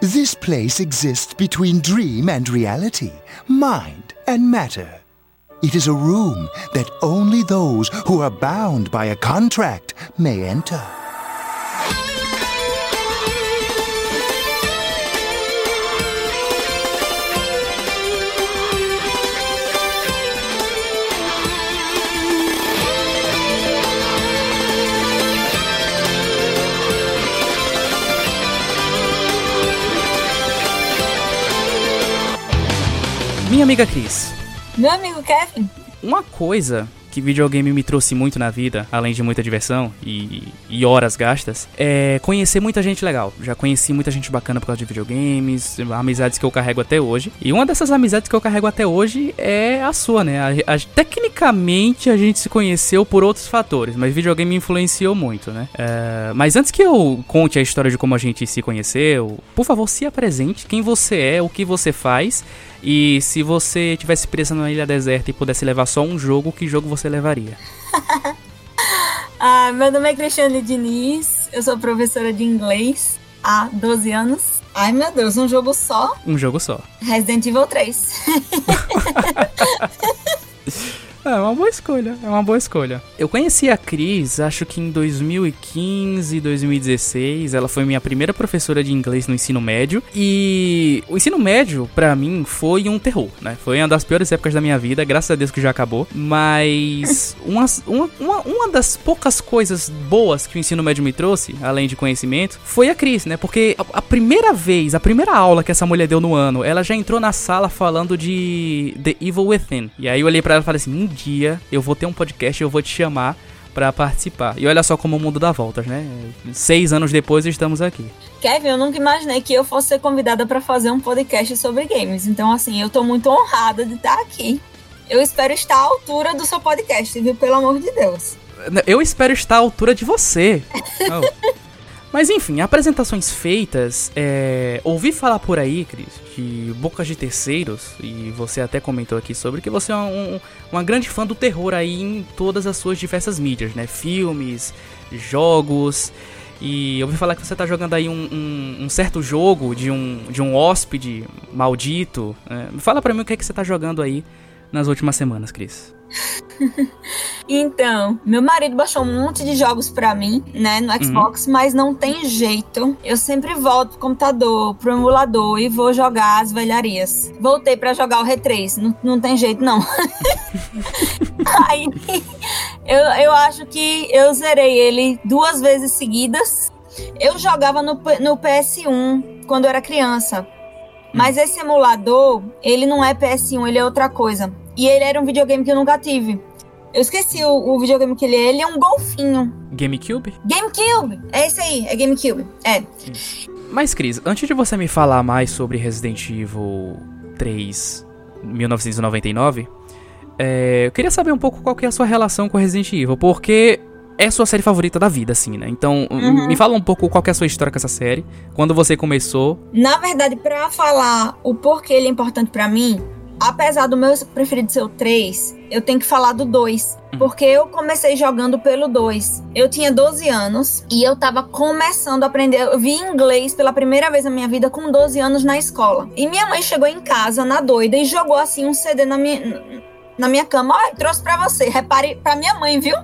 This place exists between dream and reality, mind and matter. It is a room that only those who are bound by a contract may enter. Minha amiga Cris, Meu amigo Kevin, uma coisa que videogame me trouxe muito na vida, além de muita diversão e, e horas gastas, é conhecer muita gente legal. Já conheci muita gente bacana por causa de videogames, amizades que eu carrego até hoje. E uma dessas amizades que eu carrego até hoje é a sua, né? A- a- tecnicamente a gente se conheceu por outros fatores, mas videogame me influenciou muito, né? É, mas antes que eu conte a história de como a gente se conheceu, por favor, se apresente quem você é, o que você faz e se você tivesse preso numa ilha deserta e pudesse levar só um jogo, que jogo você levaria? ah, meu nome é Cristiane Diniz, eu sou professora de inglês há 12 anos. Ai meu Deus, um jogo só, Um jogo só. Resident Evil 3. É uma boa escolha, é uma boa escolha. Eu conheci a Cris, acho que em 2015, 2016. Ela foi minha primeira professora de inglês no ensino médio. E o ensino médio, pra mim, foi um terror, né? Foi uma das piores épocas da minha vida, graças a Deus que já acabou. Mas uma, uma, uma, uma das poucas coisas boas que o ensino médio me trouxe, além de conhecimento, foi a Cris, né? Porque a, a primeira vez, a primeira aula que essa mulher deu no ano, ela já entrou na sala falando de The Evil Within. E aí eu olhei pra ela e falei assim: um dia eu vou ter um podcast e eu vou te chamar pra participar. E olha só como o mundo dá voltas, né? Seis anos depois estamos aqui. Kevin, eu nunca imaginei que eu fosse ser convidada para fazer um podcast sobre games. Então, assim, eu tô muito honrada de estar aqui. Eu espero estar à altura do seu podcast, viu? Pelo amor de Deus. Eu espero estar à altura de você. Oh. Mas enfim, apresentações feitas, é, ouvi falar por aí, Cris, de bocas de terceiros, e você até comentou aqui sobre que você é um, uma grande fã do terror aí em todas as suas diversas mídias, né? Filmes, jogos. E ouvi falar que você tá jogando aí um, um, um certo jogo de um, de um hóspede maldito. É, fala pra mim o que é que você tá jogando aí nas últimas semanas, Cris. Então, meu marido baixou um monte de jogos pra mim, né, no Xbox, uhum. mas não tem jeito. Eu sempre volto pro computador, pro emulador e vou jogar as velharias. Voltei pra jogar o R3, não, não tem jeito não. Aí, eu, eu acho que eu zerei ele duas vezes seguidas. Eu jogava no, no PS1 quando eu era criança. Mas esse emulador, ele não é PS1, ele é outra coisa. E ele era um videogame que eu nunca tive. Eu esqueci o, o videogame que ele é. Ele é um golfinho. GameCube? GameCube! É esse aí, é GameCube. É. Mas, Cris, antes de você me falar mais sobre Resident Evil 3 1999, é, eu queria saber um pouco qual que é a sua relação com Resident Evil, porque é sua série favorita da vida, assim, né? Então, uhum. me fala um pouco qual é a sua história com essa série, quando você começou. Na verdade, pra falar o porquê ele é importante para mim, apesar do meu preferido ser o 3, eu tenho que falar do 2. Porque eu comecei jogando pelo 2. Eu tinha 12 anos e eu tava começando a aprender. Eu vi inglês pela primeira vez na minha vida com 12 anos na escola. E minha mãe chegou em casa na doida e jogou assim um CD na minha, na minha cama. Olha, trouxe pra você. Repare pra minha mãe, viu?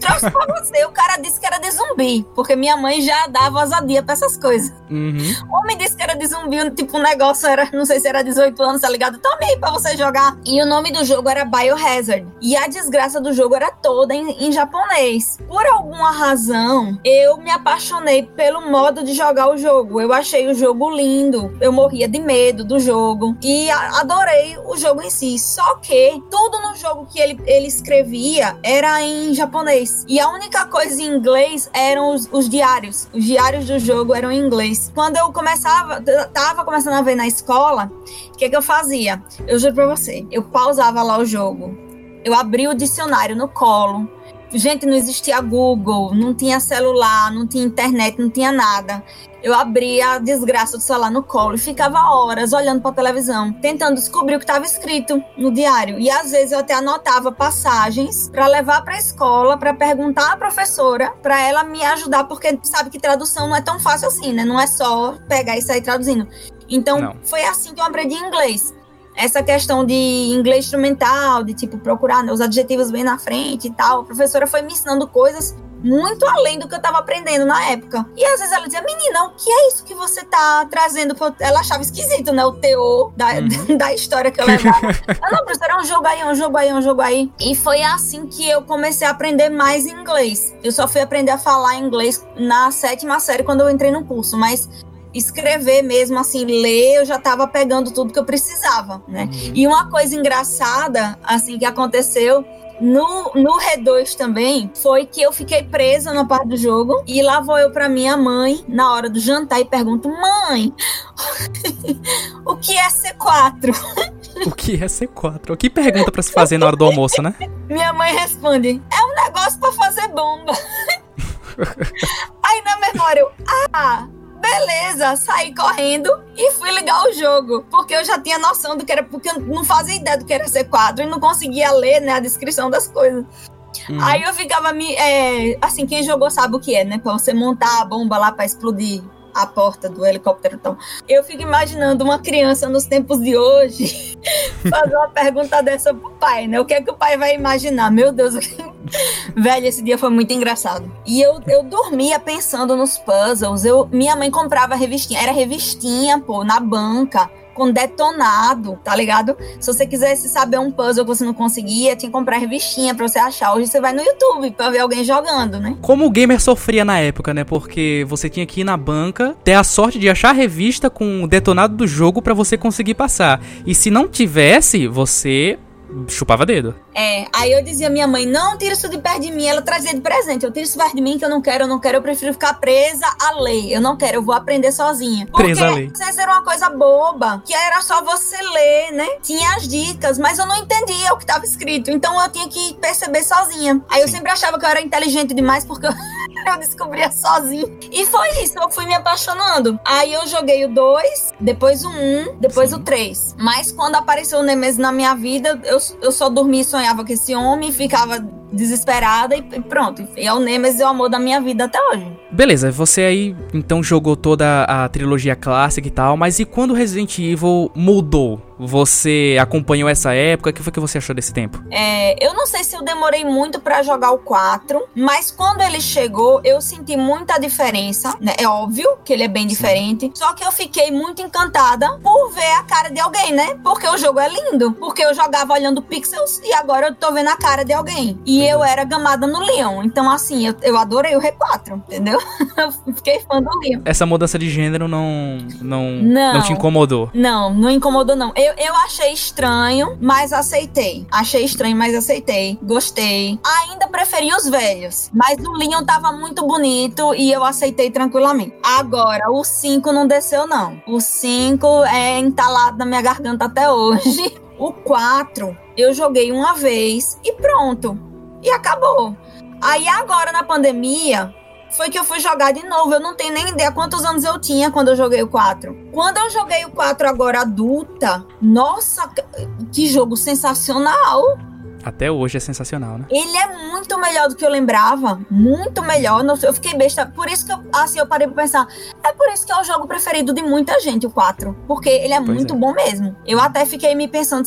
Trouxe pra você. O cara disse que era de zumbi, porque minha mãe já dava ousadia pra essas coisas. Uhum. O homem disse que era de zumbi, tipo, um negócio era, não sei se era 18 anos, tá ligado? Tome aí pra você jogar. E o nome do jogo era Biohazard. E a desgraça do jogo era toda em, em japonês. Por alguma razão, eu me apaixonei pelo modo de jogar o jogo. Eu achei o jogo lindo. Eu morria de medo do jogo. E a, adorei o jogo em si. Só que tudo no jogo que ele, ele escrevia era em japonês. E a única coisa em inglês eram os, os, diários. Os diários do jogo eram em inglês. Quando eu começava, tava começando a ver na escola, o que, que eu fazia? Eu juro pra você, eu pausava lá o jogo. Eu abria o dicionário no colo. Gente, não existia Google, não tinha celular, não tinha internet, não tinha nada. Eu abria a desgraça do celular no colo e ficava horas olhando para televisão, tentando descobrir o que estava escrito no diário. E às vezes eu até anotava passagens para levar para a escola, para perguntar à professora, para ela me ajudar, porque sabe que tradução não é tão fácil assim, né? Não é só pegar e sair traduzindo. Então, não. foi assim que eu aprendi inglês essa questão de inglês instrumental, de tipo procurar né, os adjetivos bem na frente e tal, a professora foi me ensinando coisas muito além do que eu tava aprendendo na época. E às vezes ela dizia, menina, o que é isso que você tá trazendo? Ela achava esquisito, né? O teor da, uhum. da história que eu levava. ah, não, professora, é um jogo aí, é um jogo aí, é um jogo aí. E foi assim que eu comecei a aprender mais inglês. Eu só fui aprender a falar inglês na sétima série quando eu entrei no curso, mas escrever mesmo, assim, ler, eu já tava pegando tudo que eu precisava, né? Uhum. E uma coisa engraçada, assim, que aconteceu no, no R2 também foi que eu fiquei presa na parte do jogo e lá vou eu pra minha mãe na hora do jantar e pergunto: Mãe, o que é C4? O que é C4? O que pergunta para se fazer na hora do almoço, né? Minha mãe responde: É um negócio para fazer bomba. Aí na memória eu, ah, beleza, saí correndo e fui ligar o jogo. Porque eu já tinha noção do que era, porque eu não fazia ideia do que era ser quadro e não conseguia ler, né, a descrição das coisas. Uhum. Aí eu ficava me. É, assim, quem jogou sabe o que é, né? Pra você montar a bomba lá pra explodir a porta do helicóptero. Então, eu fico imaginando uma criança nos tempos de hoje fazer uma pergunta dessa pro pai, né? O que é que o pai vai imaginar? Meu Deus, velho, esse dia foi muito engraçado. E eu, eu dormia pensando nos puzzles. Eu, minha mãe comprava revistinha, era revistinha, pô, na banca com detonado, tá ligado? Se você quisesse saber um puzzle que você não conseguia, tinha que comprar revistinha pra você achar. Hoje você vai no YouTube pra ver alguém jogando, né? Como o gamer sofria na época, né? Porque você tinha que ir na banca, ter a sorte de achar a revista com o detonado do jogo para você conseguir passar. E se não tivesse, você chupava dedo. É, aí eu dizia à minha mãe, não tira isso de perto de mim, ela trazia de presente, eu tiro isso perto de mim que eu não quero, eu não quero, eu prefiro ficar presa à lei, eu não quero, eu vou aprender sozinha. Porque presa à lei. às vezes era uma coisa boba, que era só você ler, né? Tinha as dicas, mas eu não entendia o que estava escrito, então eu tinha que perceber sozinha. Aí Sim. eu sempre achava que eu era inteligente demais porque eu... eu descobria sozinho. E foi isso, eu fui me apaixonando. Aí eu joguei o 2, depois o 1, um, depois Sim. o 3. Mas quando apareceu o Nemesis na minha vida, eu, eu só dormia e sonhava com esse homem, ficava desesperada e pronto. E é o Nemesis é o amor da minha vida até hoje. Beleza, você aí então jogou toda a trilogia clássica e tal, mas e quando Resident Evil mudou? Você acompanhou essa época? O que foi que você achou desse tempo? É, eu não sei se eu demorei muito para jogar o 4, mas quando ele chegou, eu senti muita diferença. Né? É óbvio que ele é bem Sim. diferente. Só que eu fiquei muito encantada por ver a cara de alguém, né? Porque o jogo é lindo. Porque eu jogava olhando pixels e agora eu tô vendo a cara de alguém. E eu era gamada no Leon. Então, assim, eu, eu adorei o R4, entendeu? eu fiquei fã do Leon. Essa mudança de gênero não, não, não, não te incomodou? Não, não incomodou, não. Eu, eu achei estranho, mas aceitei. Achei estranho, mas aceitei. Gostei. Ainda preferi os velhos. Mas o Leon tava muito bonito e eu aceitei tranquilamente. Agora, o 5 não desceu, não. O 5 é entalado na minha garganta até hoje. O 4 eu joguei uma vez e pronto. E acabou. Aí agora na pandemia, foi que eu fui jogar de novo. Eu não tenho nem ideia quantos anos eu tinha quando eu joguei o 4. Quando eu joguei o 4 agora adulta, nossa, que jogo sensacional! Até hoje é sensacional, né? Ele é muito melhor do que eu lembrava. Muito melhor. Eu fiquei besta. Por isso que eu, assim, eu parei pra pensar. É por isso que é o jogo preferido de muita gente, o 4. Porque ele é pois muito é. bom mesmo. Eu até fiquei me pensando,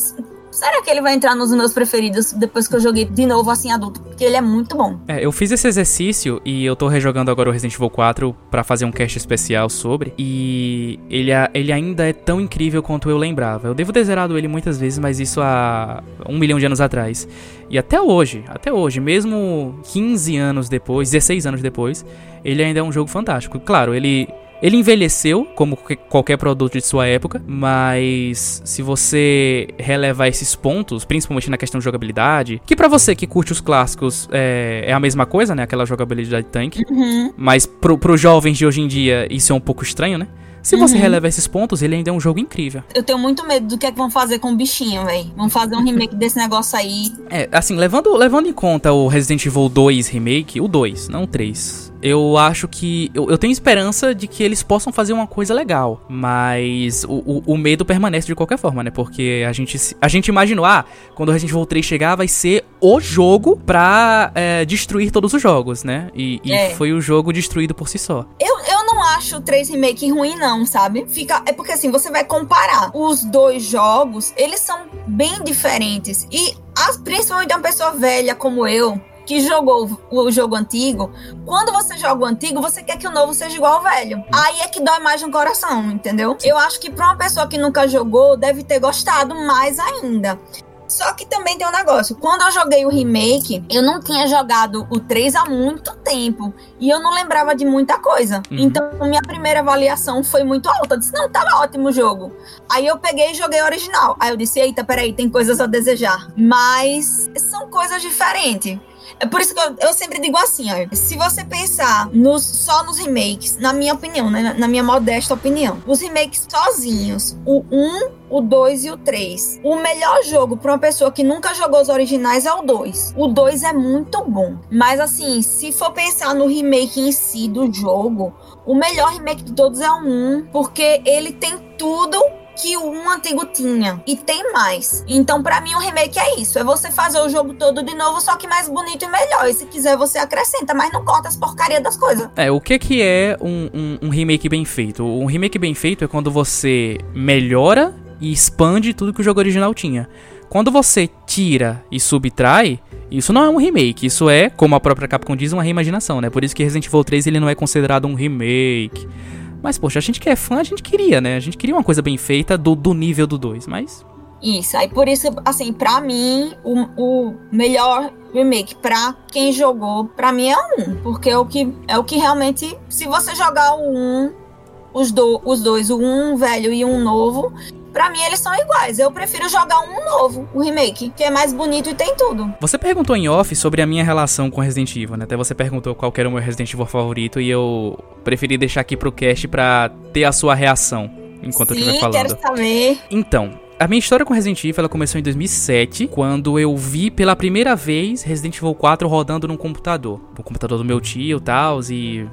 Será que ele vai entrar nos meus preferidos depois que eu joguei de novo assim adulto? Porque ele é muito bom. É, eu fiz esse exercício e eu tô rejogando agora o Resident Evil 4 para fazer um cast especial sobre. E ele, ele ainda é tão incrível quanto eu lembrava. Eu devo ter zerado ele muitas vezes, mas isso há um milhão de anos atrás. E até hoje, até hoje, mesmo 15 anos depois, 16 anos depois, ele ainda é um jogo fantástico. Claro, ele ele envelheceu, como qualquer produto de sua época, mas se você relevar esses pontos, principalmente na questão de jogabilidade, que para você que curte os clássicos é, é, a mesma coisa, né? Aquela jogabilidade tanque. Uhum. Mas pro, pros jovens de hoje em dia, isso é um pouco estranho, né? Se você releva esses pontos, ele ainda é um jogo incrível. Eu tenho muito medo do que é que vão fazer com o bichinho, velho. Vão fazer um remake desse negócio aí. É, assim, levando, levando em conta o Resident Evil 2 Remake, o 2, não o 3 eu acho que. Eu, eu, tenho esperança de que eles possam fazer uma coisa legal. Mas o, o, o, medo permanece de qualquer forma, né? Porque a gente, a gente imaginou, ah, quando o Resident Evil 3 chegar, vai ser o jogo pra é, destruir todos os jogos, né? E, e é. foi o jogo destruído por si só. Eu, eu não acho o 3 Remake ruim, não, sabe? Fica, é porque assim, você vai comparar os dois jogos, eles são bem diferentes. E as, principalmente uma pessoa velha como eu, que jogou o jogo antigo, quando você joga o antigo, você quer que o novo seja igual ao velho. Aí é que dói mais no coração, entendeu? Eu acho que pra uma pessoa que nunca jogou, deve ter gostado mais ainda. Só que também tem um negócio. Quando eu joguei o remake, eu não tinha jogado o 3 há muito tempo. E eu não lembrava de muita coisa. Uhum. Então, minha primeira avaliação foi muito alta. Eu disse, não, tava ótimo o jogo. Aí eu peguei e joguei o original. Aí eu disse, eita, peraí, tem coisas a desejar. Mas são coisas diferentes. É por isso que eu, eu sempre digo assim, ó, se você pensar nos, só nos remakes, na minha opinião, né, na minha modesta opinião, os remakes sozinhos, o 1, o 2 e o 3. O melhor jogo para uma pessoa que nunca jogou os originais é o 2. O 2 é muito bom, mas assim, se for pensar no remake em si do jogo, o melhor remake de todos é o 1, porque ele tem tudo que o um antigo tinha. E tem mais. Então, para mim, o remake é isso. É você fazer o jogo todo de novo, só que mais bonito e melhor. E se quiser, você acrescenta, mas não corta as porcarias das coisas. É, o que que é um, um, um remake bem feito? Um remake bem feito é quando você melhora e expande tudo que o jogo original tinha. Quando você tira e subtrai, isso não é um remake, isso é, como a própria Capcom diz, uma reimaginação, né? Por isso que Resident Evil 3 ele não é considerado um remake. Mas, poxa, a gente que é fã, a gente queria, né? A gente queria uma coisa bem feita do, do nível do 2, mas. Isso, aí por isso, assim, pra mim, o, o melhor remake pra quem jogou, pra mim é o 1. Porque é o que, é o que realmente, se você jogar o 1, os, do, os dois, o 1 velho e um novo, Pra mim, eles são iguais. Eu prefiro jogar um novo, o remake, que é mais bonito e tem tudo. Você perguntou em off sobre a minha relação com Resident Evil, né? Até você perguntou qual era o meu Resident Evil favorito e eu preferi deixar aqui pro cast pra ter a sua reação enquanto Sim, eu estiver falando. quero saber. Então, a minha história com Resident Evil ela começou em 2007, quando eu vi pela primeira vez Resident Evil 4 rodando num computador. No computador do meu tio e tal, e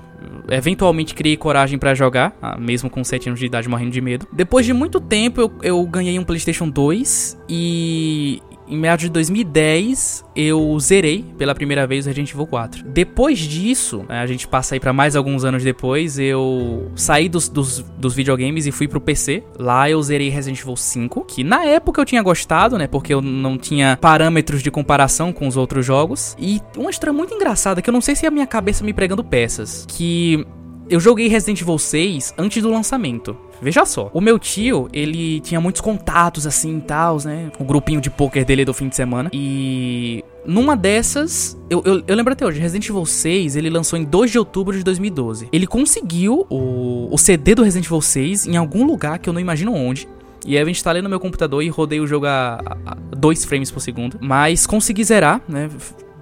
eventualmente criei coragem para jogar, ah, mesmo com 7 anos de idade morrendo de medo. Depois de muito tempo, eu, eu ganhei um PlayStation 2 e em meados de 2010, eu zerei pela primeira vez o Resident Evil 4. Depois disso, né, a gente passa aí pra mais alguns anos depois, eu saí dos, dos, dos, videogames e fui pro PC. Lá eu zerei Resident Evil 5, que na época eu tinha gostado, né? Porque eu não tinha parâmetros de comparação com os outros jogos. E uma história muito engraçada, que eu não sei se é a minha cabeça me pregando peças, que eu joguei Resident Evil 6 antes do lançamento. Veja só, o meu tio, ele tinha muitos contatos assim e tal, né? O grupinho de poker dele do fim de semana. E numa dessas, eu, eu, eu, lembro até hoje, Resident Evil 6, ele lançou em 2 de outubro de 2012. Ele conseguiu o, o CD do Resident Evil 6 em algum lugar que eu não imagino onde. E aí eu instalei no meu computador e rodei o jogo a 2 frames por segundo. Mas consegui zerar, né?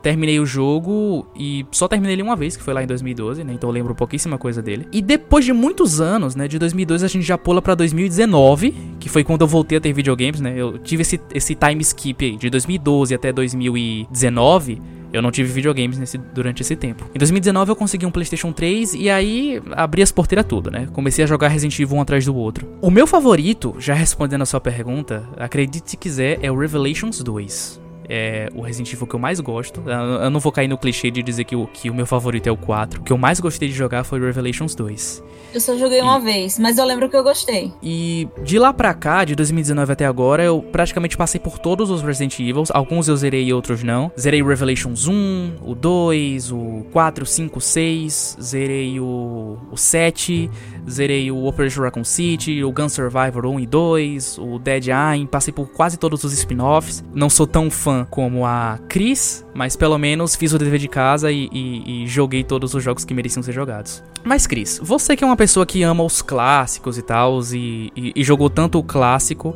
Terminei o jogo e só terminei ele uma vez, que foi lá em 2012, né? Então eu lembro pouquíssima coisa dele. E depois de muitos anos, né? De 2012 a gente já pula pra 2019, que foi quando eu voltei a ter videogames, né? Eu tive esse, esse time skip aí, de 2012 até 2019. Eu não tive videogames nesse, durante esse tempo. Em 2019 eu consegui um PlayStation 3 e aí abri as porteiras tudo, né? Comecei a jogar Resident Evil um atrás do outro. O meu favorito, já respondendo a sua pergunta, acredite se quiser, é o Revelations 2 é o Resident Evil que eu mais gosto. Eu não vou cair no clichê de dizer que o, que o meu favorito é o 4. O que eu mais gostei de jogar foi Revelations 2. Eu só joguei e, uma vez, mas eu lembro que eu gostei. E de lá pra cá, de 2019 até agora, eu praticamente passei por todos os Resident Evils. Alguns eu zerei e outros não. Zerei Revelations 1, o 2, o 4, 5, 6. Zerei o, o 7. Zerei o Operation Raccoon City, o Gun Survivor 1 e 2, o Dead Eye. Passei por quase todos os spin-offs. Não sou tão fã como a Chris, mas pelo menos fiz o dever de casa e, e, e joguei todos os jogos que mereciam ser jogados. Mas Chris, você que é uma pessoa que ama os clássicos e tal, e, e, e jogou tanto o clássico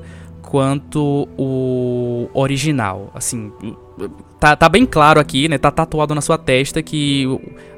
quanto o original. Assim, tá, tá bem claro aqui, né? Tá tatuado na sua testa que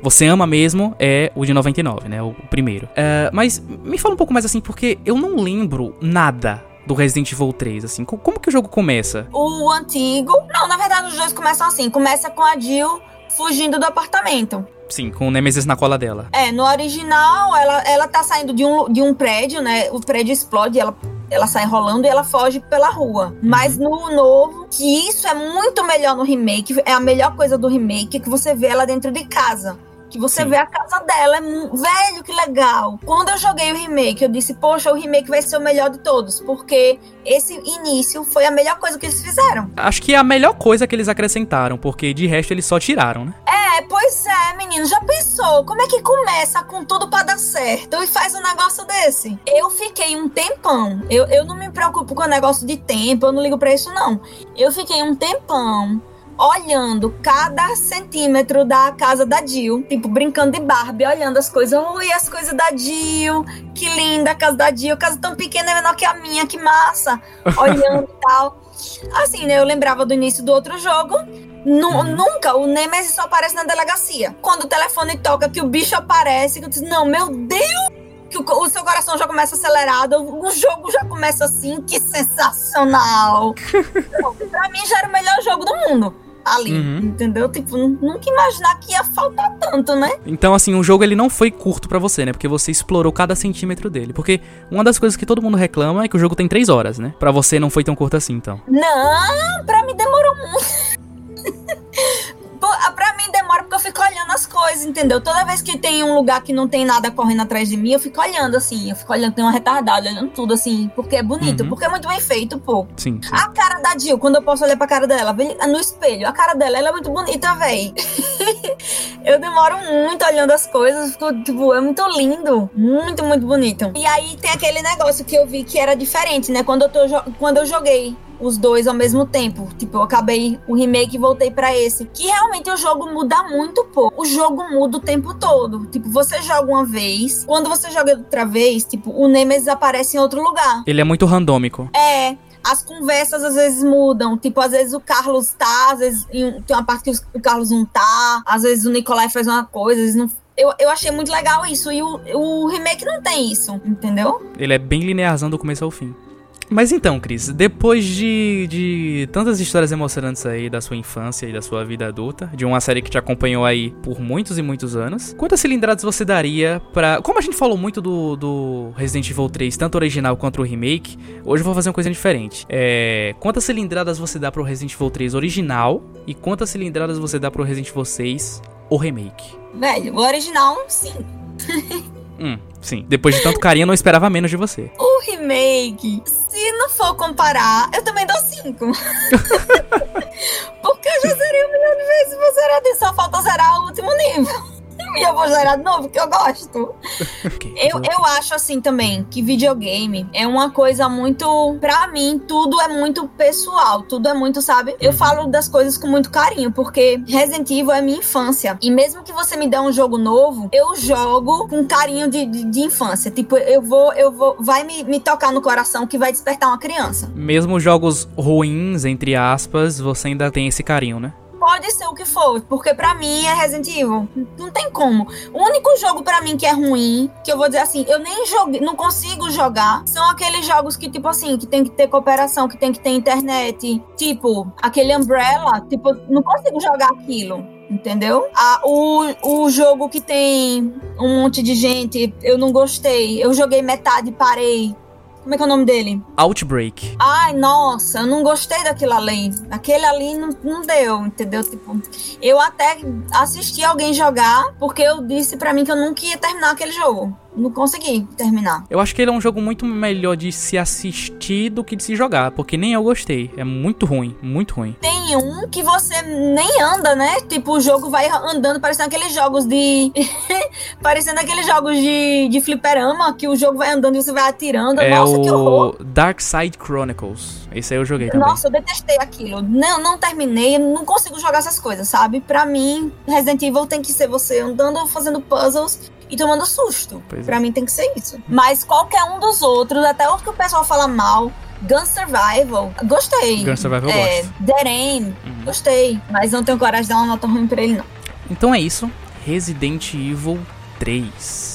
você ama mesmo é o de 99, né? O primeiro. Uh, mas me fala um pouco mais assim, porque eu não lembro nada do Resident Evil 3, assim. Como que o jogo começa? O antigo. Não, na verdade, os dois começam assim. Começa com a Jill fugindo do apartamento. Sim, com o Nemesis na cola dela. É, no original, ela, ela tá saindo de um, de um prédio, né? O prédio explode, ela, ela sai rolando e ela foge pela rua. Uhum. Mas no novo, que isso é muito melhor no remake, é a melhor coisa do remake, que você vê ela dentro de casa que você Sim. vê a casa dela. É velho, que legal. Quando eu joguei o remake, eu disse, poxa, o remake vai ser o melhor de todos, porque esse início foi a melhor coisa que eles fizeram. Acho que é a melhor coisa que eles acrescentaram, porque de resto eles só tiraram, né? É, pois é, menino. Já pensou? Como é que começa com tudo para dar certo e faz um negócio desse? Eu fiquei um tempão. Eu, eu não me preocupo com o negócio de tempo, eu não ligo pra isso, não. Eu fiquei um tempão olhando cada centímetro da casa da Jill, tipo, brincando de Barbie, olhando as coisas. Ui, as coisas da Jill, que linda a casa da Jill, casa tão pequena, é menor que a minha, que massa. Olhando e tal. Assim, né, eu lembrava do início do outro jogo. Uhum. Nunca o Nemesis só aparece na delegacia. Quando o telefone toca, que o bicho aparece, que eu disse, não, meu Deus! Que o, o seu coração já começa acelerado, o jogo já começa assim, que sensacional! pra mim já era o melhor jogo do mundo ali, uhum. entendeu? Tipo, nunca imaginar que ia faltar tanto, né? Então, assim, o jogo ele não foi curto para você, né? Porque você explorou cada centímetro dele. Porque uma das coisas que todo mundo reclama é que o jogo tem três horas, né? Para você não foi tão curto assim, então. Não, pra mim demorou muito. Pra mim demora porque eu fico olhando as coisas, entendeu? Toda vez que tem um lugar que não tem nada correndo atrás de mim, eu fico olhando assim, eu fico olhando, tem uma retardada, olhando tudo assim, porque é bonito, uhum. porque é muito bem feito, pô. Sim, sim, A cara da Jill, quando eu posso olhar pra cara dela, no espelho, a cara dela, ela é muito bonita, véi. eu demoro muito olhando as coisas, fico, tipo, é muito lindo, muito, muito bonito. E aí tem aquele negócio que eu vi que era diferente, né? Quando eu, tô, quando eu joguei os dois ao mesmo tempo. Tipo, eu acabei o remake e voltei para esse. Que realmente o jogo muda muito pouco. O jogo muda o tempo todo. Tipo, você joga uma vez, quando você joga outra vez, tipo, o Nemesis aparece em outro lugar. Ele é muito randômico. É, as conversas às vezes mudam. Tipo, às vezes o Carlos tá, às vezes tem uma parte que o Carlos não tá, às vezes o Nicolai faz uma coisa, às vezes não. Eu, eu achei muito legal isso. E o, o remake não tem isso, entendeu? Ele é bem linearzão do começo ao fim. Mas então, Cris, depois de, de tantas histórias emocionantes aí da sua infância e da sua vida adulta, de uma série que te acompanhou aí por muitos e muitos anos, quantas cilindradas você daria pra. Como a gente falou muito do, do Resident Evil 3, tanto original quanto o remake, hoje eu vou fazer uma coisa diferente. É. Quantas cilindradas você dá pro Resident Evil 3 original e quantas cilindradas você dá pro Resident Evil 6 o remake? Velho, o original, sim. hum, sim. Depois de tanto carinho, eu não esperava menos de você. O remake se não for comparar, eu também dou 5. Porque eu já zerei um milhão de vezes vou zerar só falta zerar o último nível. E eu vou zerar de novo, porque eu gosto. Okay, eu, eu acho assim também que videogame é uma coisa muito. Pra mim, tudo é muito pessoal. Tudo é muito, sabe? Eu uhum. falo das coisas com muito carinho, porque Resident Evil é minha infância. E mesmo que você me dê um jogo novo, eu jogo com carinho de, de, de infância. Tipo, eu vou, eu vou. Vai me, me tocar no coração que vai despertar uma criança. Mesmo jogos ruins, entre aspas, você ainda tem esse carinho, né? Pode ser o que for, porque para mim é Resident Evil. Não tem como. O único jogo para mim que é ruim, que eu vou dizer assim, eu nem joguei, não consigo jogar, são aqueles jogos que tipo assim, que tem que ter cooperação, que tem que ter internet, tipo, aquele Umbrella, tipo, não consigo jogar aquilo entendeu? Ah, o, o jogo que tem um monte de gente, eu não gostei. Eu joguei metade e parei. Como é que é o nome dele? Outbreak. Ai, nossa, eu não gostei daquilo ali. Aquele ali não, não deu, entendeu? Tipo, eu até assisti alguém jogar porque eu disse para mim que eu nunca ia terminar aquele jogo não consegui terminar. Eu acho que ele é um jogo muito melhor de se assistir do que de se jogar, porque nem eu gostei. É muito ruim, muito ruim. Tem um que você nem anda, né? Tipo, o jogo vai andando, parecendo aqueles jogos de. parecendo aqueles jogos de, de fliperama, que o jogo vai andando e você vai atirando. É Nossa, o que horror. Dark Side Chronicles. Esse aí eu joguei também. Nossa, eu detestei aquilo. Não, não terminei, não consigo jogar essas coisas, sabe? Pra mim, Resident Evil tem que ser você andando, fazendo puzzles e tomando susto. Pois pra é. mim tem que ser isso. Mas qualquer um dos outros, até os que o pessoal fala mal, Gun Survival, gostei. Gun Survival é, gosto. Dead Aim, gostei. Mas não tenho coragem de dar uma nota ruim pra ele, não. Então é isso. Resident Evil 3.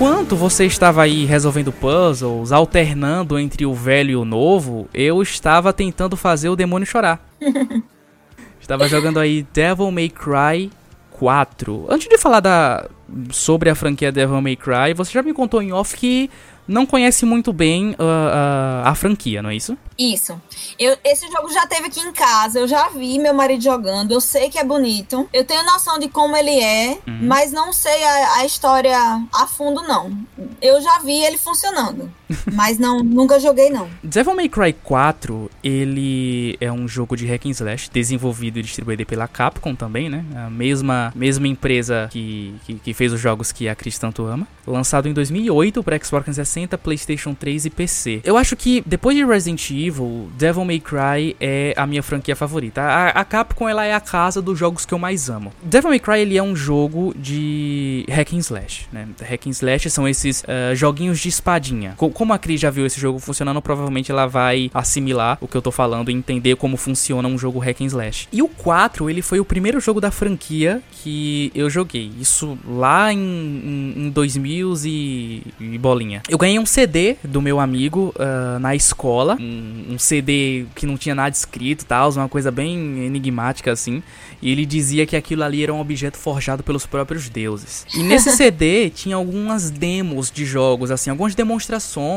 Enquanto você estava aí resolvendo puzzles, alternando entre o velho e o novo, eu estava tentando fazer o demônio chorar. Estava jogando aí Devil May Cry 4. Antes de falar da, sobre a franquia Devil May Cry, você já me contou em off que não conhece muito bem uh, uh, a franquia, não é isso? Isso. Eu, esse jogo já teve aqui em casa, eu já vi meu marido jogando, eu sei que é bonito. Eu tenho noção de como ele é, Uhum. mas não sei a, a história a fundo, não. Eu já vi ele funcionando, mas não, nunca joguei, não. Devil May Cry 4, ele é um jogo de hack and slash, desenvolvido e distribuído pela Capcom também, né? A mesma, mesma empresa que, que, que fez os jogos que a Cris tanto ama. Lançado em 2008 para Xbox 360, PlayStation 3 e PC. Eu acho que depois de Resident Evil, Devil May Cry é a minha franquia favorita. A, a Capcom ela é a casa dos jogos que eu mais amo. Devil May Cry ele é um jogo de hack and slash, né? Hack and slash são esses ah, joguinhos de espadinha. Como a Cris já viu esse jogo funcionando, provavelmente ela vai assimilar o que eu tô falando e entender como funciona um jogo hack and slash. E o 4, ele foi o primeiro jogo da franquia que eu joguei. Isso lá em, em, em 2000 e, e bolinha. Eu ganhei um CD do meu amigo ah, na escola, um, um CD que não tinha nada escrito, tal, uma coisa bem enigmática assim. E ele dizia que aquilo ali era um objeto forjado pelos próprios deuses. E nesse CD tinha algumas demos de jogos, assim, algumas demonstrações,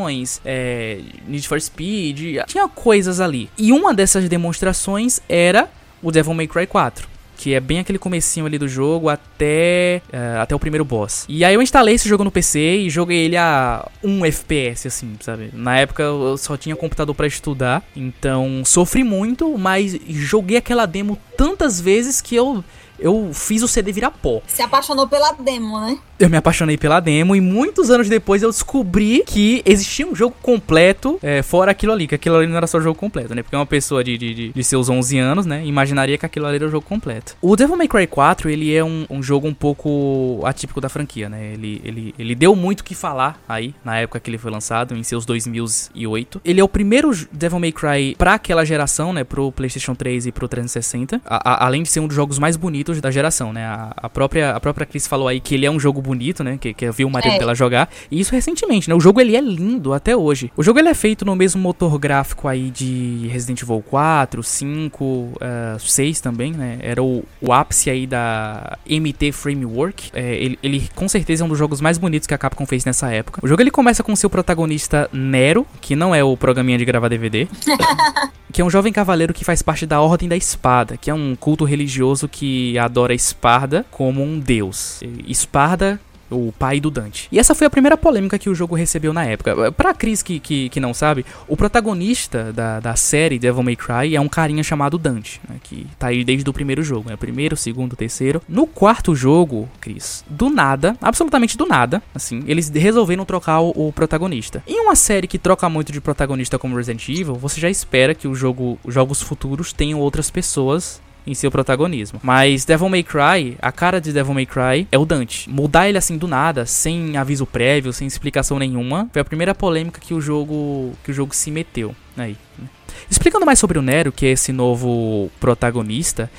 é, Need for Speed, tinha coisas ali. E uma dessas demonstrações era o Devil May Cry 4. Que é bem aquele comecinho ali do jogo até, é, até o primeiro boss. E aí eu instalei esse jogo no PC e joguei ele a 1 FPS, assim, sabe? Na época eu só tinha computador pra estudar, então sofri muito, mas joguei aquela demo tantas vezes que eu, eu fiz o CD virar pó. Se apaixonou pela demo, né? Eu me apaixonei pela demo e muitos anos depois eu descobri que existia um jogo completo é, fora aquilo ali, que aquilo ali não era só jogo completo, né? Porque uma pessoa de, de, de- seus 11 anos, né, imaginaria que aquilo ali era o jogo completo. O Devil May Cry 4, ele é um, um jogo um pouco atípico da franquia, né? Ele, ele, ele deu muito o que falar aí, na época que ele foi lançado, em seus 2008. Ele é o primeiro Devil May Cry pra aquela geração, né, pro PlayStation 3 e pro 360, a- a- além de ser um dos jogos mais bonitos da geração, né? A, a própria, a própria Chris falou aí que ele é um jogo bonito, né? Que, que viu o marido É. dela jogar. E isso recentemente, né? O jogo ele é lindo até hoje. O jogo ele é feito no mesmo motor gráfico aí de Resident Evil 4, 5, eh, 6 também, né? Era o, o ápice aí da MT Framework. É, ele, ele com certeza é um dos jogos mais bonitos que a Capcom fez nessa época. O jogo ele começa com seu protagonista Nero, que não é o programinha de gravar DVD. que é um jovem cavaleiro que faz parte da Ordem da Espada, que é um culto religioso que adora Esparda como um deus. Esparda o pai do Dante. E essa foi a primeira polêmica que o jogo recebeu na época. Pra Cris que, que, que não sabe, o protagonista da, da série Devil May Cry é um carinha chamado Dante, né, que tá aí desde o primeiro jogo, né, primeiro, segundo, terceiro. No quarto jogo, Cris, do nada, absolutamente do nada, assim, eles resolveram trocar o, o protagonista. Em uma série que troca muito de protagonista como Resident Evil, você já espera que o jogo, os jogos futuros tenham outras pessoas em seu protagonismo. Mas Devil May Cry, a cara de Devil May Cry é o Dante. Mudar ele assim do nada, sem aviso prévio, sem explicação nenhuma, foi a primeira polêmica que o jogo que o jogo se meteu aí. né? Explicando mais sobre o Nero, que é esse novo protagonista,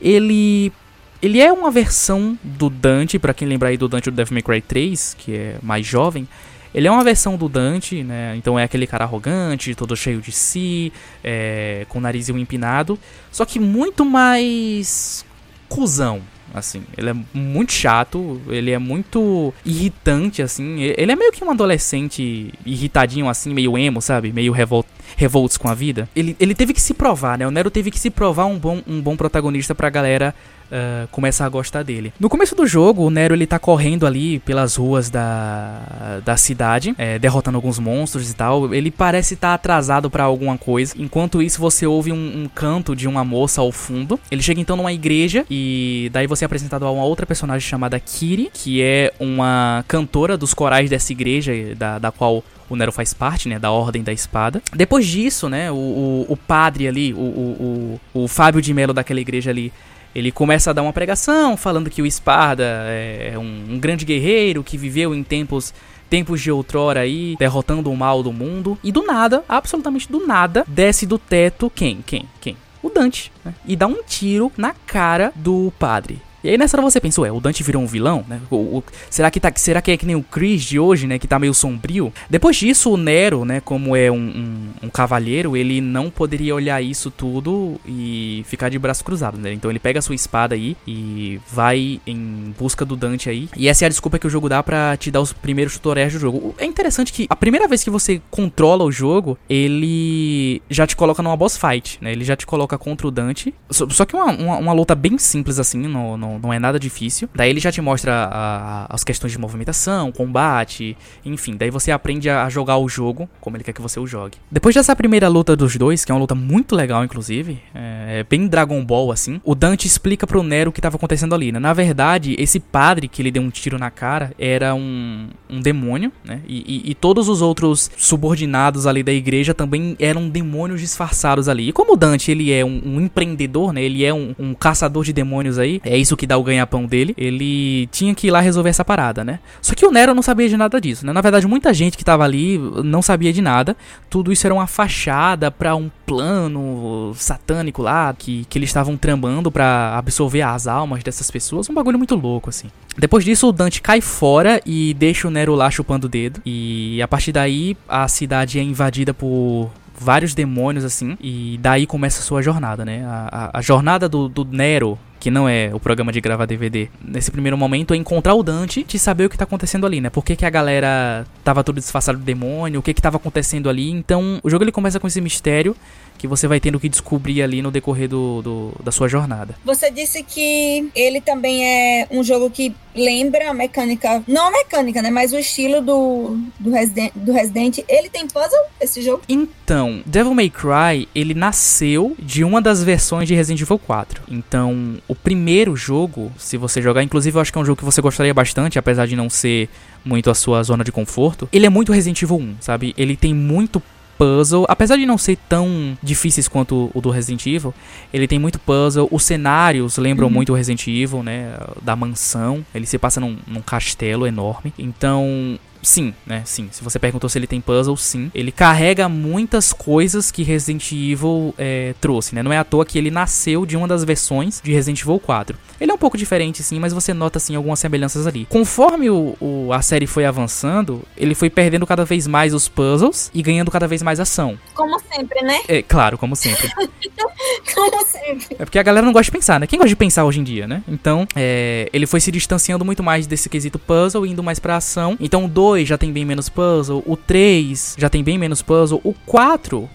ele ele é uma versão do Dante, pra quem lembrar aí do Dante do Devil May Cry 3, que é mais jovem, ele é uma versão do Dante, né? Então é aquele cara arrogante, todo cheio de si, é, com o narizinho empinado. Só que muito mais cuzão, assim. Ele é muito chato, ele é muito irritante, assim. Ele é meio que um adolescente irritadinho, assim, meio emo, sabe? Meio revol revoltos com a vida. Ele, ele teve que se provar, né? O Nero teve que se provar um bom, um bom protagonista pra galera uh, começa a gostar dele. No começo do jogo, o Nero ele tá correndo ali pelas ruas da, da cidade, é, derrotando alguns monstros e tal. Ele parece estar tá atrasado para alguma coisa. Enquanto isso, você ouve um, um, canto de uma moça ao fundo. Ele chega então numa igreja e daí você é apresentado a uma outra personagem chamada Kiri, que é uma cantora dos corais dessa igreja, da, da qual o Nero faz parte, né, da Ordem da Espada. Depois disso, né, o, o, o padre ali, o, o, o, o Fábio de Melo daquela igreja ali, ele começa a dar uma pregação falando que o Espada é um, um grande guerreiro que viveu em tempos tempos de outrora aí, derrotando o mal do mundo. E do nada, absolutamente do nada, desce do teto quem? Quem? Quem? O Dante, né? E dá um tiro na cara do padre. E aí nessa hora você pensa, ué, o Dante virou um vilão, né? O, o, será, que tá, será que é que nem o Chris de hoje, né? Que tá meio sombrio? Depois disso, o Nero, né? Como é um, um, um cavalheiro, ele não poderia olhar isso tudo e ficar de braço cruzado, né? Então ele pega a sua espada aí e vai em busca do Dante aí. E essa é a desculpa que o jogo dá para te dar os primeiros tutoriais do jogo. É interessante que a primeira vez que você controla o jogo, ele já te coloca numa boss fight, né? Ele já te coloca contra o Dante. Só, só que uma, uma, uma, luta bem simples assim no, no não, é nada difícil. Daí ele já te mostra a, a, as questões de movimentação, combate, enfim. Daí você aprende a, a jogar o jogo como ele quer que você o jogue. Depois dessa primeira luta dos dois, que é uma luta muito legal, inclusive, é, é bem Dragon Ball assim, o Dante explica pro Nero o que estava acontecendo ali. Né? Na verdade, esse padre que ele deu um tiro na cara era um, um demônio, né? E, e, e todos os outros subordinados ali da igreja também eram demônios disfarçados ali. E como o Dante ele é um, um empreendedor, né? Ele é um, um caçador de demônios aí, é isso que dá o ganha-pão dele, ele tinha que ir lá resolver essa parada, né? Só que o Nero não sabia de nada disso, né? Na verdade, muita gente que tava ali não sabia de nada. Tudo isso era uma fachada para um plano satânico lá que, que eles estavam tramando para absorver as almas dessas pessoas. Um bagulho muito louco, assim. Depois disso, o Dante cai fora e deixa o Nero lá chupando o dedo. E a partir daí, a cidade é invadida por vários demônios, assim. E daí começa a sua jornada, né? A, a, a jornada do, do Nero que não é o programa de gravar DVD, nesse primeiro momento é encontrar o Dante e saber o que tá acontecendo ali, né? Por que, que a galera tava tudo disfarçado de demônio, o que que tava acontecendo ali. Então, o jogo ele começa com esse mistério que você vai tendo que descobrir ali no decorrer do, do, da sua jornada. Você disse que ele também é um jogo que lembra a mecânica, não a mecânica, né, mas o estilo do, do, Resident, do Resident. Ele tem puzzle, esse jogo? Então, Devil May Cry, ele nasceu de uma das versões de Resident Evil 4. Então, o primeiro jogo, se você jogar, inclusive eu acho que é um jogo que você gostaria bastante, apesar de não ser muito a sua zona de conforto, ele é muito Resident Evil 1, sabe? Ele tem muito puzzle, apesar de não ser tão difíceis quanto o do Resident Evil, ele tem muito puzzle. Os cenários lembram uhum. muito o Resident Evil, né? Da mansão. Ele se passa num, num castelo enorme. Então, Sim, né? Sim. Se você perguntou se ele tem puzzle, sim. Ele carrega muitas coisas que Resident Evil é, trouxe, né? Não é à toa que ele nasceu de uma das versões de Resident Evil 4. Ele é um pouco diferente, sim, mas você nota, assim, algumas semelhanças ali. Conforme o, o, a série foi avançando, ele foi perdendo cada vez mais os puzzles e ganhando cada vez mais ação. Como sempre, né? É, claro, como sempre. como sempre. É porque a galera não gosta de pensar, né? Quem gosta de pensar hoje em dia, né? Então, é, ele foi se distanciando muito mais desse quesito puzzle, indo mais pra ação. Então, o 2 já tem bem menos puzzle, o 3 já tem bem menos puzzle, o 4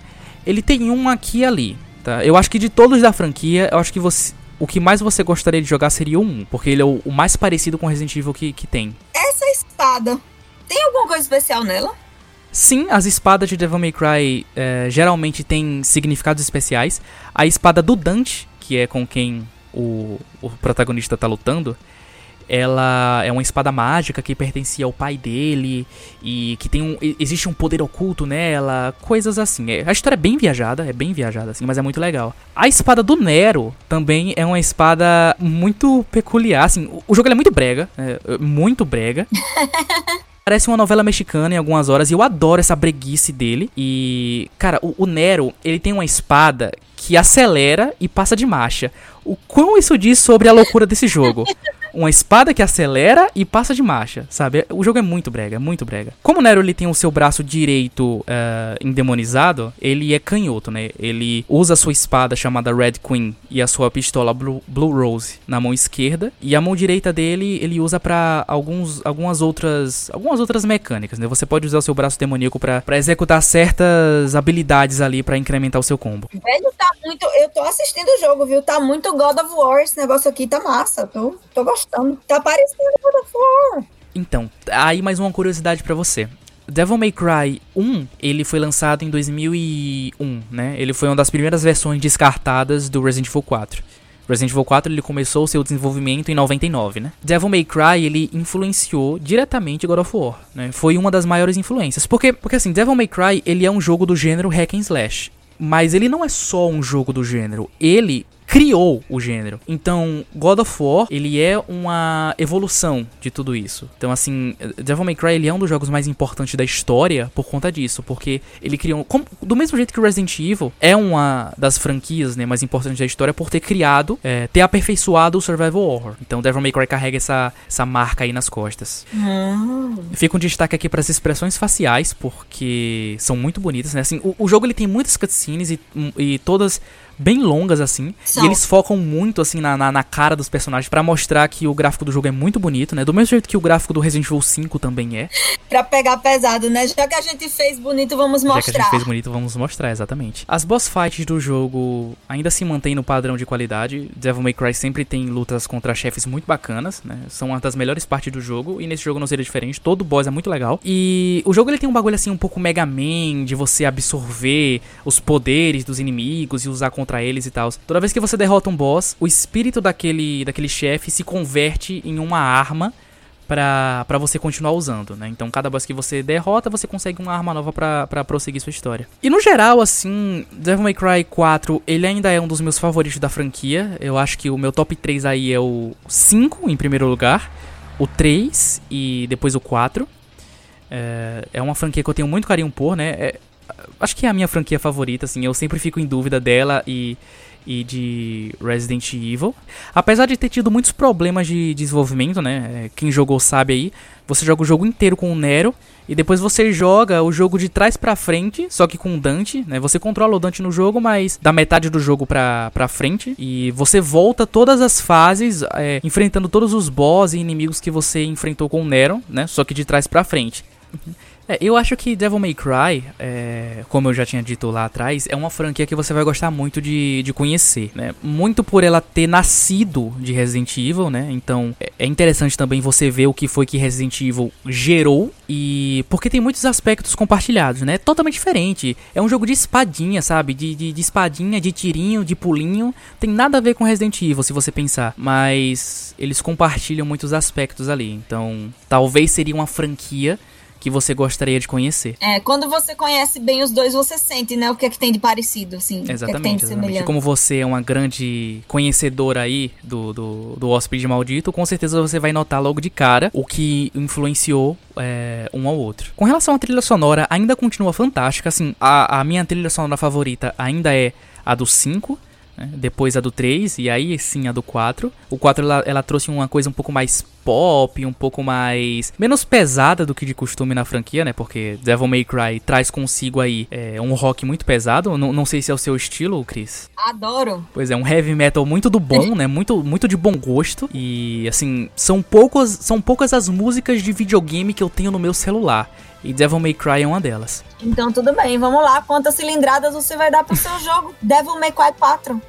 ele tem um aqui e ali, tá? Eu acho que de todos da franquia, eu acho que você o que mais você gostaria de jogar seria o 1, porque ele é o, o mais parecido com Resident Evil que, que tem. Essa espada, tem alguma coisa especial nela? Sim, as espadas de Devil May Cry é, geralmente têm significados especiais. A espada do Dante, que é com quem o, o protagonista está lutando, ela é uma espada mágica que pertencia ao pai dele e que tem um existe um poder oculto nela, coisas assim. É, a história é bem viajada, é bem viajada assim, mas é muito legal. A espada do Nero também é uma espada muito peculiar, assim, o, o jogo é muito brega, é, muito brega. Parece uma novela mexicana em algumas horas e eu adoro essa breguice dele. E, cara, o, o Nero, ele tem uma espada que acelera e passa de marcha. O quão isso diz sobre a loucura desse jogo? uma espada que acelera e passa de marcha, sabe? O jogo é muito brega, é muito brega. Como o Nero ele tem o seu braço direito uh, endemonizado, ele é canhoto, né? Ele usa sua espada chamada Red Queen e a sua pistola Blue, Blue Rose na mão esquerda e a mão direita dele ele usa para alguns algumas outras algumas outras mecânicas, né? Você pode usar o seu braço demoníaco para executar certas habilidades ali para incrementar o seu combo. Velho, tá muito. Eu tô assistindo o jogo, viu? Tá muito God of War. Esse negócio aqui tá massa. Tô, tô gostando. Tá parecendo God of War. Então, aí mais uma curiosidade para você. Devil May Cry 1, ele foi lançado em 2001, né? Ele foi uma das primeiras versões descartadas do Resident Evil 4. Resident Evil 4 ele começou o seu desenvolvimento em 99, né? Devil May Cry ele influenciou diretamente God of War, né? Foi uma das maiores influências. Porque, porque assim, Devil May Cry ele é um jogo do gênero hack and slash. Mas ele não é só um jogo do gênero. Ele criou o gênero. Então, God of War, ele é uma evolução de tudo isso. Então, assim, Devil May Cry ele é um dos jogos mais importantes da história por conta disso, porque ele criou, como, do mesmo jeito que Resident Evil é uma das franquias, né, mais importantes da história por ter criado, é, ter aperfeiçoado o survival horror. Então, Devil May Cry carrega essa, essa marca aí nas costas. Hum. Fica um destaque aqui para as expressões faciais, porque são muito bonitas, né? Assim, o, o jogo ele tem muitas cutscenes e, e todas bem longas, assim. São. E eles focam muito, assim, na, na, na cara dos personagens para mostrar que o gráfico do jogo é muito bonito, né? Do mesmo jeito que o gráfico do Resident Evil 5 também é. pra pegar pesado, né? Já que a gente fez bonito, vamos mostrar. Já que a gente fez bonito, vamos mostrar, exatamente. As boss fights do jogo ainda se mantêm no padrão de qualidade. Devil May Cry sempre tem lutas contra chefes muito bacanas, né? São uma das melhores partes do jogo. E nesse jogo não seria diferente. Todo boss é muito legal. E o jogo ele tem um bagulho assim um pouco Mega Man, de você absorver os poderes dos inimigos e usar contra contra eles e tal. Toda vez que você derrota um boss, o espírito daquele, daquele chefe se converte em uma arma para você continuar usando, né? Então, cada boss que você derrota, você consegue uma arma nova para prosseguir sua história. E no geral, assim, Devil May Cry 4, ele ainda é um dos meus favoritos da franquia. Eu acho que o meu top 3 aí é o 5 em primeiro lugar, o 3 e depois o 4. É, é uma franquia que eu tenho muito carinho por, né? É, acho que é a minha franquia favorita, assim. Eu sempre fico em dúvida dela e, e de Resident Evil. Apesar de ter tido muitos problemas de desenvolvimento, né? É, quem jogou sabe aí. Você joga o jogo inteiro com o Nero e depois você joga o jogo de trás para frente, só que com o Dante, né? Você controla o Dante no jogo, mas da metade do jogo pra, pra frente. E você volta todas as fases, é, enfrentando todos os boss e inimigos que você enfrentou com o Nero, né? Só que de trás para frente. É, eu acho que Devil May Cry, é, como eu já tinha dito lá atrás, é uma franquia que você vai gostar muito de, de conhecer, né? Muito por ela ter nascido de Resident Evil, né? Então é, é interessante também você ver o que foi que Resident Evil gerou e porque tem muitos aspectos compartilhados, né? É totalmente diferente. É um jogo de espadinha, sabe? De, de, de espadinha, de tirinho, de pulinho. Tem nada a ver com Resident Evil, se você pensar. Mas eles compartilham muitos aspectos ali. Então, talvez seria uma franquia que você gostaria de conhecer. É, quando você conhece bem os dois, você sente, né, o que é que tem de parecido, assim. Exatamente, que é que exatamente. Como você é uma grande conhecedora aí do, do, do Hóspede Maldito, com certeza você vai notar logo de cara o que influenciou é, um ao outro. Com relação à trilha sonora, ainda continua fantástica, assim, a, a minha trilha sonora favorita ainda é a do 5, né? depois a do 3 e aí sim a do 4. O 4 ela, ela, trouxe uma coisa um pouco mais pop, um pouco mais menos pesada do que de costume na franquia, né? Porque Devil May Cry traz consigo aí é, um rock muito pesado. Não, não sei se é o seu estilo, Chris. Adoro. Pois é, um heavy metal muito do bom, né? Muito, muito de bom gosto. E assim, são poucas, são poucas as músicas de videogame que eu tenho no meu celular. E Devil May Cry é uma delas. Então tudo bem, vamos lá. Quantas cilindradas você vai dar pro seu jogo? Devil May Cry 4. Uh,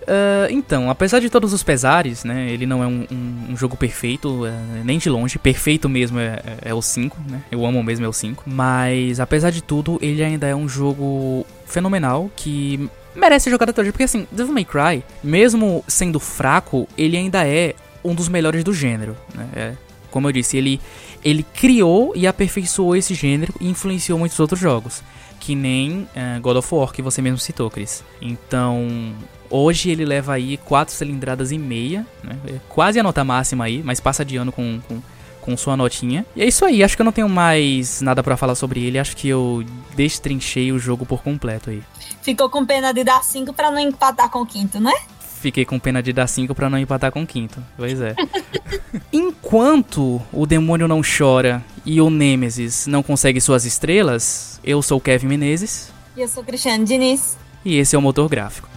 então, apesar de todos os pesares, né? Ele não é um, um, um jogo perfeito, é, nem de longe. Perfeito mesmo é, é, é o 5, né? Eu amo mesmo é o 5. Mas, apesar de tudo, ele ainda é um jogo fenomenal que merece jogar até hoje. Porque assim, Devil May Cry, mesmo sendo fraco, ele ainda é um dos melhores do gênero, né? É, como eu disse, ele ele criou e aperfeiçoou esse gênero e influenciou muitos outros jogos. Que nem uh, God of War, que você mesmo citou, Chris. Então, hoje ele leva aí 4 cilindradas e meia, né? É quase a nota máxima aí, mas passa de ano com, com, com sua notinha. E é isso aí, acho que eu não tenho mais nada para falar sobre ele, acho que eu destrinchei o jogo por completo aí. Ficou com pena de dar 5 para não empatar com o quinto, né? Fiquei com pena de dar 5 para não empatar com o quinto. Pois é. Enquanto o demônio não chora e o Nemesis não consegue suas estrelas, eu sou o Kevin Menezes. E eu sou Cristiano Diniz. E esse é o Motor Gráfico.